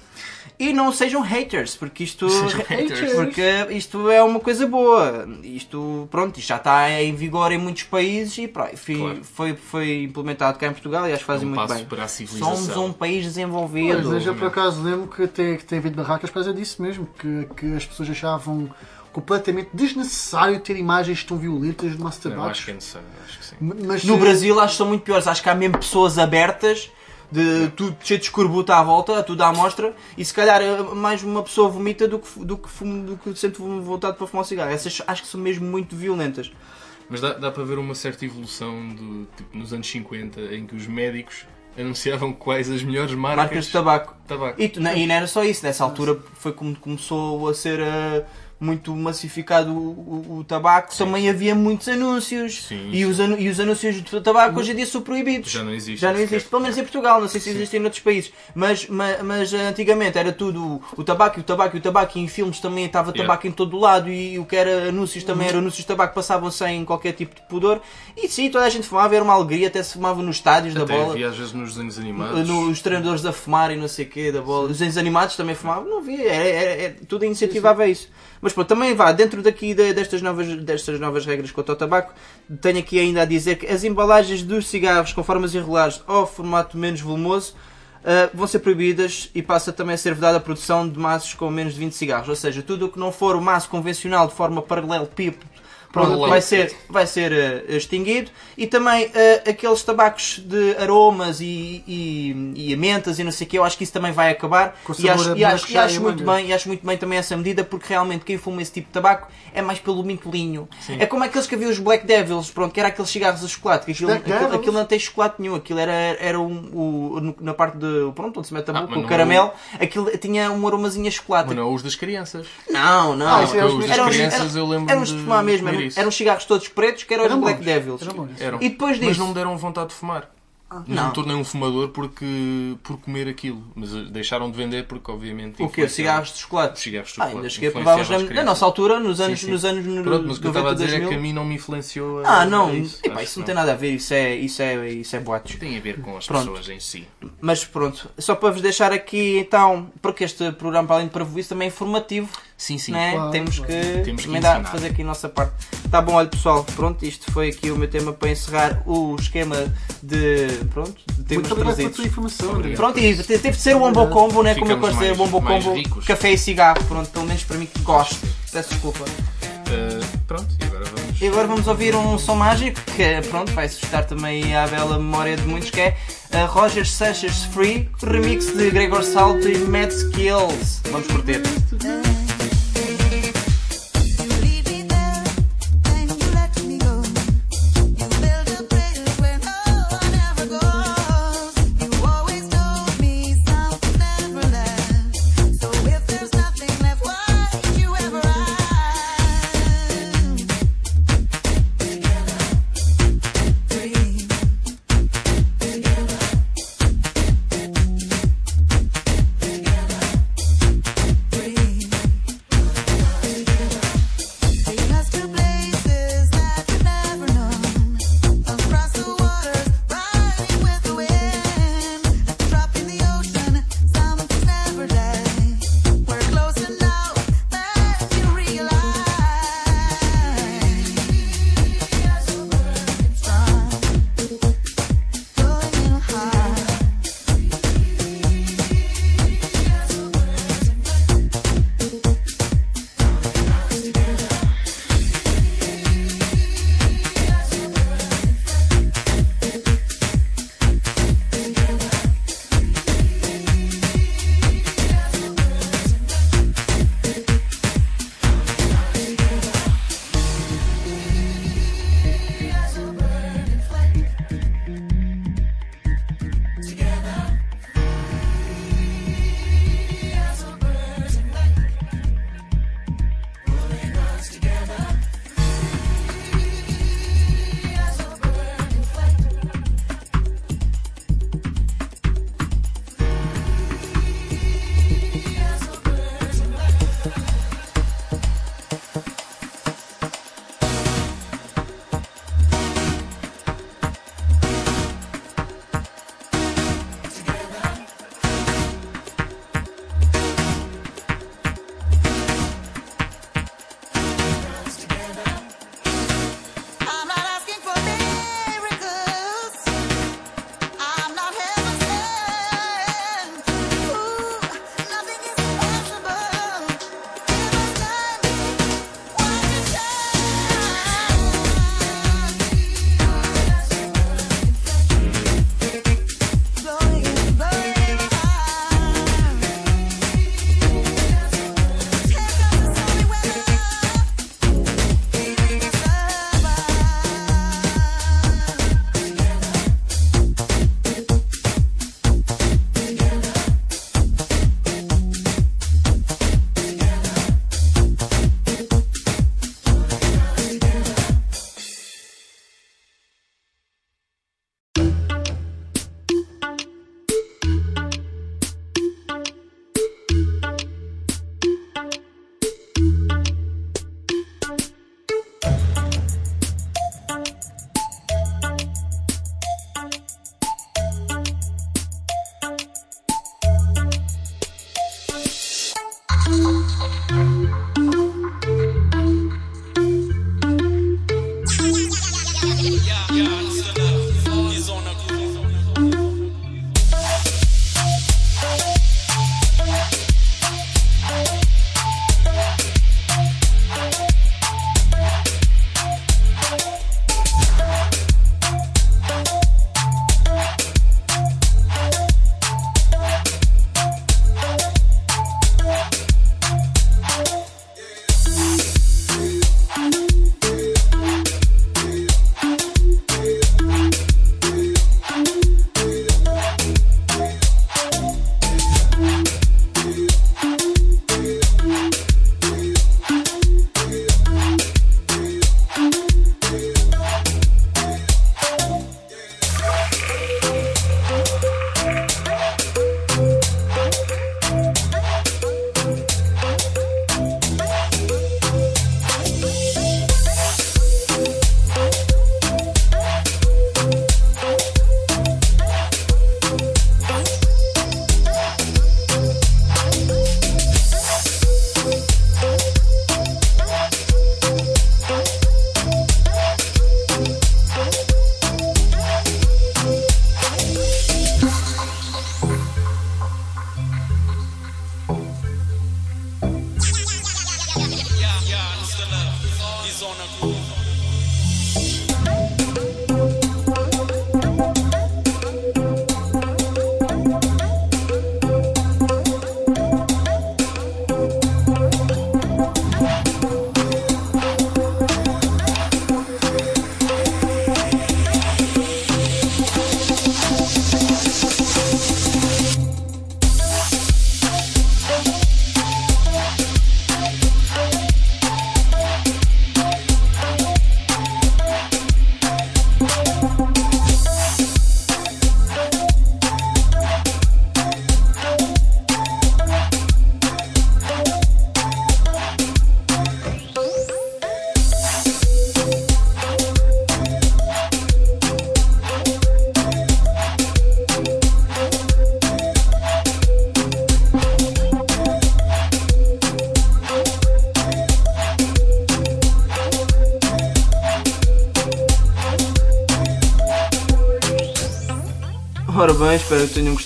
E não sejam haters, porque isto, haters. porque isto é uma coisa boa. Isto, pronto, isto já está em vigor em muitos países e pronto, Claro. foi, foi implementado cá em Portugal e acho que fazem É um muito passo bem. para a civilização. Somos um país desenvolvido. Pois, mas eu por acaso lembro que tem, que tem havido barracas por causa disso mesmo, que, que as pessoas achavam completamente desnecessário ter imagens tão violentas de Eu tabaco. acho que é necessário, acho que sim. Mas, No Brasil acho que são muito piores. Acho que há mesmo pessoas abertas, de tudo cheio de escorbuta à volta, tudo à amostra, e se calhar eh, mais uma pessoa vomita do que, do que, fuma- do que sente vontade para fumar um cigarro. Essas acho que são mesmo muito violentas. Mas dá, dá para ver uma certa evolução do, tipo, nos anos 50 em que os médicos anunciavam quais as melhores marcas, Marcas de tabaco. tabaco. E, não- e não era só isso, nessa altura foi como começou a ser eh, muito massificado o, o- o tabaco, também havia muitos anúncios. Sim, e, Os anu- e os anúncios de tabaco hoje em dia são proibidos. Já não existe. Já não existe, pelo menos em Portugal, não sei se existe em outros países. Mas, ma- mas, antigamente era tudo o tabaco e o tabaco e o tabaco, e em filmes também estava Yeah. tabaco em todo o lado, e o que era anúncios também era anúncios de tabaco, passavam sem qualquer tipo de pudor. E sim, toda a gente fumava, era uma alegria, até se fumava nos estádios da Até bola. havia às vezes nos desenhos animados. Nos treinadores a fumar e não sei o quê, da bola. Os desenhos animados também fumavam, não havia, era, era- era- tudo incentivava a isso. Mas pronto, também vá, dentro daqui de- destas novas, destas novas regras quanto ao tabaco, tenho aqui ainda a dizer que as embalagens dos cigarros com formas irregulares ou formato menos volumoso ah, vão ser proibidas e passa também a ser vedada a produção de maços com menos de 20 cigarros. Ou seja, tudo o que não for o maço convencional de forma paralelepípedo Pronto, vai ser, vai ser eh, extinguido e também eh, aqueles tabacos de aromas e, e, e a mentas e não sei o que, eu acho que isso também vai acabar e acho, e acho, e acho muito manga. bem, e acho muito bem também essa medida porque realmente quem fuma esse tipo de tabaco é mais pelo mintolinho. É como aqueles que havia os Black Devils, pronto, que era aqueles cigarros a chocolate, que aquilo, aquilo, aquilo não tem chocolate nenhum, aquilo era, era um, o, na parte de, pronto, onde se mete a Ah, boca, mas o não- caramelo, aquilo tinha um aromazinho a chocolate. Mas não os das crianças. Não, não. Ah, é os os das crianças eram- eu lembro Eram os de fumar mesmo, isso. eram os cigarros todos pretos que eram, Eram os Black bons. Devils. Eram bons. Eram. E depois Mas disso, não me deram vontade de fumar. não não. me tornei um fumador porque, por comer aquilo. Mas eh, deixaram de vender porque, obviamente. o quê? Cigarros de chocolate? Cigarros de Ah, chocolate. ainda cheguei a provar as na nossa altura, nos anos, Sim, sim. nos anos no- Pronto, mas o que eu estava a 90, dizer é que 2000. a mim não me influenciou. a- Ah, não, a isso. Epá, isso não tem nada a ver, isso é, isso é, isso é boatos. Tem a ver com as Pronto. pessoas em si. Mas pronto, só para vos deixar aqui então, porque este programa, para além de para isso, também é informativo, Sim, sim. né? Claro, temos claro. que Temos que fazer aqui a nossa parte. Tá bom, olha pessoal, pronto, isto foi aqui o meu tema para encerrar o esquema de, pronto, de temas Muito obrigado pela trazidos. tua informação, Obrigado. Pronto, e te- teve de ser o Wombo Combo, né? Como eu Ficamos gosto de mais Combo, ricos. café e cigarro, pronto, pelo menos para mim que gosto. Peço desculpa. Eh, pronto, e agora vamos. E agora vamos ouvir um som mágico que, pronto, vai suscitar também à bela memória de muitos, que é a Roger Sessions Free, remix de Gregor Salto e Mad Skills. Vamos curtir.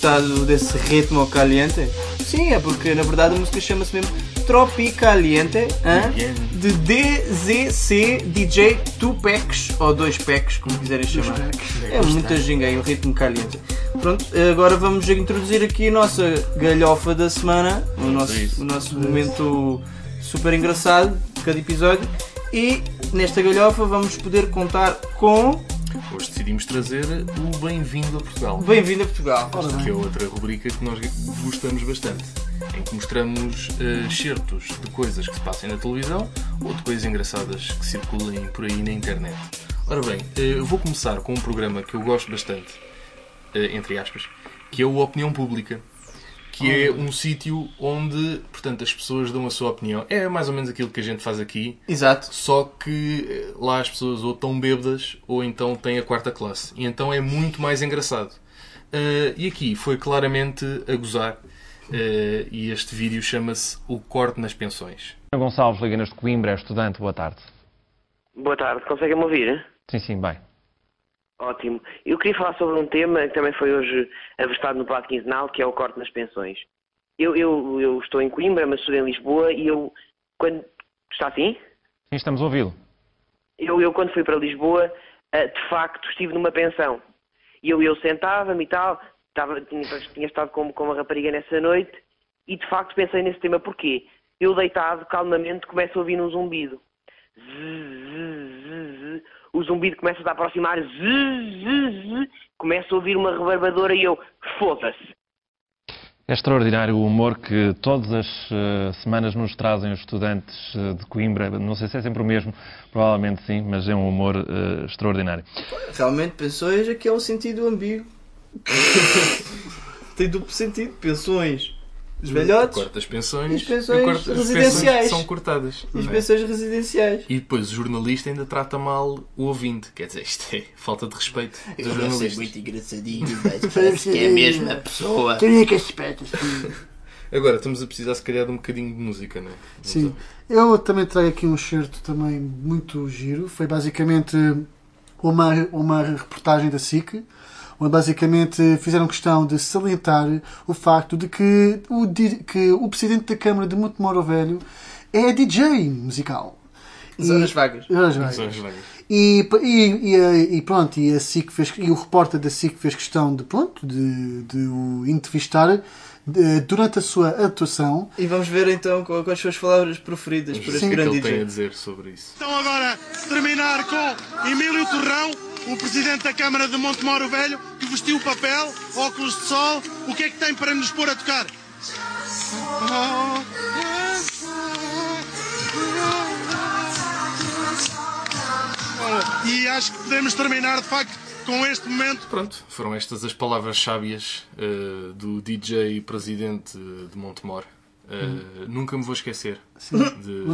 Gostado desse ritmo caliente. Sim, é porque na verdade a música chama-se mesmo Tropicaliente de DZC DJ Tupex ou dois packs, como quiserem chamar. É muita ginga aí, o ritmo caliente. Pronto, agora vamos introduzir aqui a nossa galhofa da semana, o nosso, o nosso momento super engraçado de cada episódio. E nesta galhofa vamos poder contar com Hoje decidimos trazer o Bem-vindo a Portugal. Bem-vindo a Portugal. que é outra rubrica que nós gostamos bastante, em que mostramos eh, excertos de coisas que se passam na televisão ou de coisas engraçadas que circulem por aí na internet. Ora bem, eh, eu vou começar com um programa que eu gosto bastante, eh, entre aspas, que é o Opinião Pública, que é um sítio onde, portanto, as pessoas dão a sua opinião. É mais ou menos aquilo que a gente faz aqui, Exato. só que eh, lá as pessoas ou estão bêbadas ou então têm a quarta classe. E então é muito mais engraçado. Eh, e aqui foi claramente a gozar. Eh, e este vídeo chama-se O Corte nas Pensões. Gonçalves, Liganas de Coimbra, é estudante, boa tarde. Boa tarde, conseguem-me ouvir? Sim, sim, bem. Ótimo. Eu queria falar sobre um tema que também foi hoje avistado no Plato Quinzenal, que é o corte nas pensões. Eu, eu, eu estou em Coimbra, mas estou em Lisboa e eu, quando... Está assim? Sim, estamos a ouvi-lo. Eu, eu quando fui para Lisboa, eh, de facto estive numa pensão. E eu, eu sentava-me e tal, estava, tinha, tinha estado com, com uma rapariga nessa noite e de facto pensei nesse tema. Porquê? Eu deitado, calmamente, começo a ouvir um zumbido. Zzz. O zumbido começa a se aproximar. Zzz, zzz. Começo a ouvir uma rebarbadora e eu, foda-se. É extraordinário o humor que todas as eh, semanas nos trazem os estudantes eh, de Coimbra. Não sei se é sempre o mesmo, provavelmente sim, mas é um humor eh, extraordinário. Realmente, pensões aqui é um sentido ambíguo. Tem duplo sentido. Pensões dos velhotes Corte das pensões E as pensões corte das residenciais. pensões que são cortadas. e as é? pensões residenciais. E depois o jornalista ainda trata mal o ouvinte. Quer dizer, isto é falta de respeito dos jornalistas. engraçadinho, mas parece que é a mesma pessoa. Tenho que aspecto, sim. Agora, estamos a precisar se calhar de um bocadinho de música, não é? Vamos Sim. Eu também trago aqui um excerto também muito giro. Foi basicamente uma, uma reportagem da SIC, onde basicamente fizeram questão de salientar o facto de que o, que o presidente da Câmara de Montemoro Velho é DJ musical. As horas vagas. Ver. vagas. São as vagas. E, e, e, e pronto, e, a SIC fez, e o repórter da SIC fez questão de, pronto, de, de o entrevistar de- durante a sua atuação. E vamos ver então quais são as palavras preferidas por este que é que grande ele tem a DJ. dizer sobre isso? Então agora terminar com Emílio Torrão, o presidente da Câmara de Montemoro Velho, que vestiu o papel, óculos de sol. O que é que tem para nos pôr a tocar? E acho que podemos terminar de facto com este momento. Pronto, foram estas as palavras sábias eh, do DJ presidente de Montemor. Eh, Nunca me vou esquecer. de-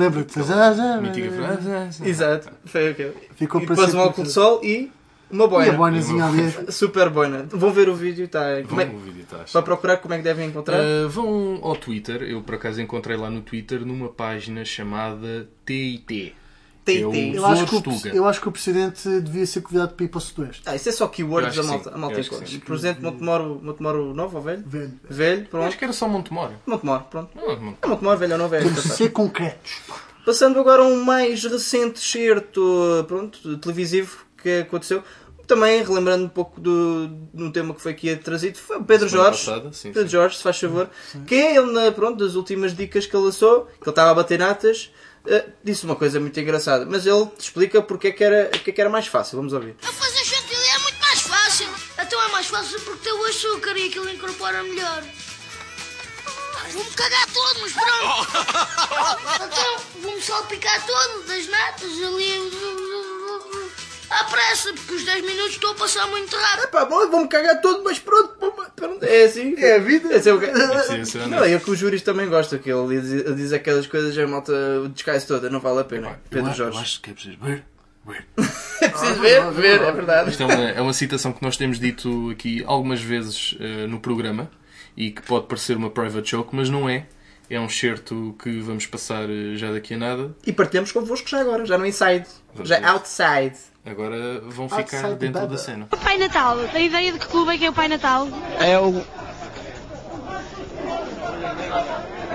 já, mítica já, frase. Exato, foi aquele. Ficou e para depois um óculos de sol e uma E a boina. boinazinha ali. Super boina. Vão ver o vídeo, tá? Como é, Vão, o vídeo está para procurar como é que devem encontrar. Uh, vão ao Twitter. Eu por acaso encontrei lá no Twitter numa página chamada TIT. Que é o TIT. Eu acho, que o, eu acho que o presidente devia ser convidado para ir para o Sudoeste. Ah, isso é só Eu keywords da que malta. sim. A malta Eu que encontra. sim. Presidente Montemoro, Montemoro novo ou velho? Velho. Velho, Eu pronto. acho que era só Montemor. Montemoro, pronto. Não, Montemor. É Montemoro velho ou não velho? Temos de tá ser concretos. Passando agora a um mais recente certo pronto, televisivo que aconteceu. Também, relembrando um pouco do, do tema que foi aqui trazido, foi o Pedro Jorge. passada, sim, Pedro sim. Jorge, se faz favor. Que é ele, pronto, das últimas dicas que ele lançou, que ele estava a bater natas, eh, disse uma coisa muito engraçada. Mas ele te explica porque é que era, porque é que era mais fácil. Vamos ouvir. A fazer chantilly é muito mais fácil. Então é mais fácil porque tem o açúcar e aquilo incorpora melhor. Ah, Vou-me cagar todo, mas pronto. Então vou-me salpicar todo das natas ali. À pressa, porque os 10 minutos estou a passar muito rápido. Pá, bom, vou-me cagar todo, mas pronto, é assim. É a vida. É o que... Sim, sim, Não, é o que os júris também gostam, que ele diz, ele diz aquelas coisas e a malta descai-se toda, não vale a pena. Pedro eu, Jorge. Eu acho que é preciso ver. ver. É preciso ver, ver, é verdade. Isto é uma, é uma citação que nós temos dito aqui algumas vezes eh, no programa e que pode parecer uma private joke, mas não é. É um certo que vamos passar eh, já daqui a nada. E partilhamos convosco já agora, já no inside. Vamos Já outside. Agora vão ficar Outside dentro da cena. Pai Natal, tem ideia de que clube é que é o Pai Natal? É o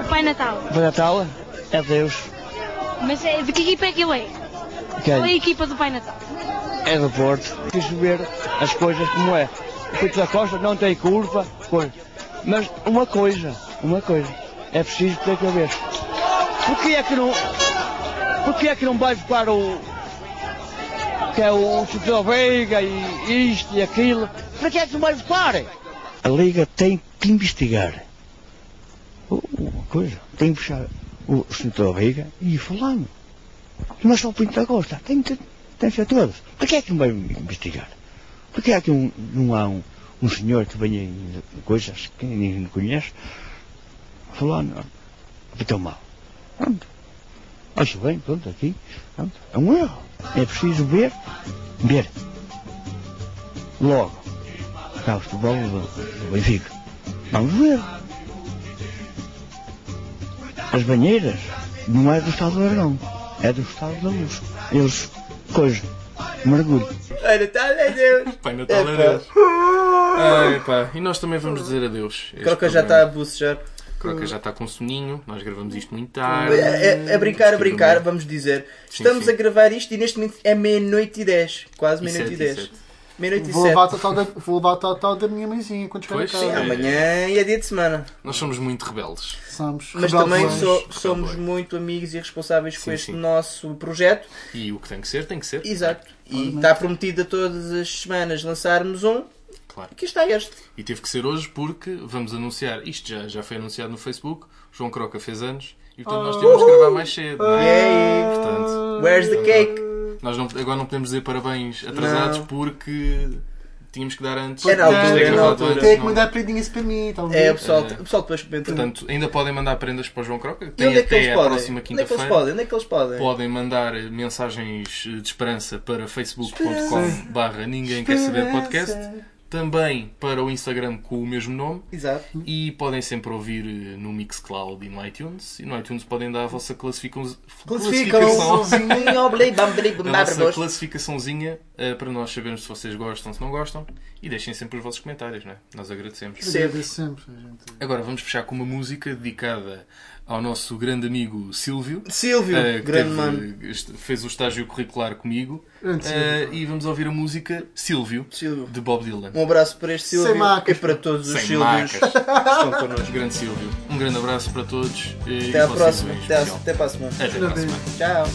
O Pai Natal. Pai Natal? É Deus. Mas é, de que equipa é que ele é? Quem? Qual é a equipa do Pai Natal? É do Porto. Quis ver as coisas como é. O Pinto da Costa não tem curva, coisa. Mas uma coisa, uma coisa. É preciso ter que ver. Porquê é que não. Porquê é que não vai buscar o. Que é o Chuteu Veiga e isto e aquilo? Para que é que não vai buscar? A Liga tem que investigar. Uma coisa. Tem que puxar o Chuteu Veiga e ir falando. Mas só o Pinto da Costa. Tem que, tem ser todos. Para que é que não vai investigar? Por que é que um- não há um, um senhor que venha em coisas que ninguém conhece falando que tão mal? Pronto. Acho bem, pronto, aqui. Pronto. É um erro. É preciso ver, ver. Logo. Cá o futebol do, Benfica. Vamos ver. As banheiras não é do Estado do Aragão, é do Estado da Luz. Eles, coisa, mergulho. Pai Natal é Deus. Pai Natal é. Deus. Ai, pá. E nós também vamos dizer adeus. Croca já está a bucejar. Croca já está com soninho. Nós gravamos isto muito tarde. É, é- a brincar, a brincar, vamos dizer. Sim, Estamos sim. a gravar isto e neste momento é meia-noite e dez. Quase meia-noite e dez. Meia-noite e Vou sete. levar, o total da, vou levar o total da minha mãezinha quando chegar Pois, a casa. sim, Amanhã e é dia de semana. Nós somos muito rebeldes. Somos Mas também rebeldes. so- somos muito amigos e responsáveis com Sim, este sim. nosso projeto. E o que tem que ser, tem que ser. Exato. E está prometido a todas as semanas lançarmos um. Claro. Aqui está este. E teve que ser hoje porque vamos anunciar. Isto já, já foi anunciado no Facebook. O João Croca fez anos. E portanto nós temos que gravar mais cedo. Não é? Portanto, Where's the cake? nós não, agora não podemos dizer parabéns atrasados Não. porque tínhamos que dar antes. É é na gravado altura. antes, Tem que não- mandar prendinhas para mim, talvez. É, o pessoal, o pessoal depois comenta. Portanto, ainda podem mandar prendas para o João Croca. e Tem onde é que até eles a podem? próxima Onde é que eles quinta-feira. podem? Onde é que eles podem? Podem mandar eh, mensagens eh, de esperança para facebook.com barra ninguém quer saber podcast. Também para o Instagram com o mesmo nome. Exato. E podem sempre ouvir eh, no Mixcloud e no iTunes. E no iTunes podem dar a vossa classificação. Bambarbos. classificaçãozinha eh, para nós sabermos se vocês gostam, se não gostam. E deixem sempre os vossos comentários, não é? Nós agradecemos. Sempre. sempre. Agora vamos fechar com uma música dedicada ao nosso grande amigo Silvio. Silvio, que grande mano. fez o estágio curricular comigo. Grande Eh, e vamos ouvir a música Silvio, Silvio. de Bob Dylan. Um abraço para este Silvio e para todos os Sem Silvios que estão connosco. Grande Silvio. Um grande abraço para todos. Até e à próxima. Até, à- especial. até para a semana. Até para a semana. Tchau.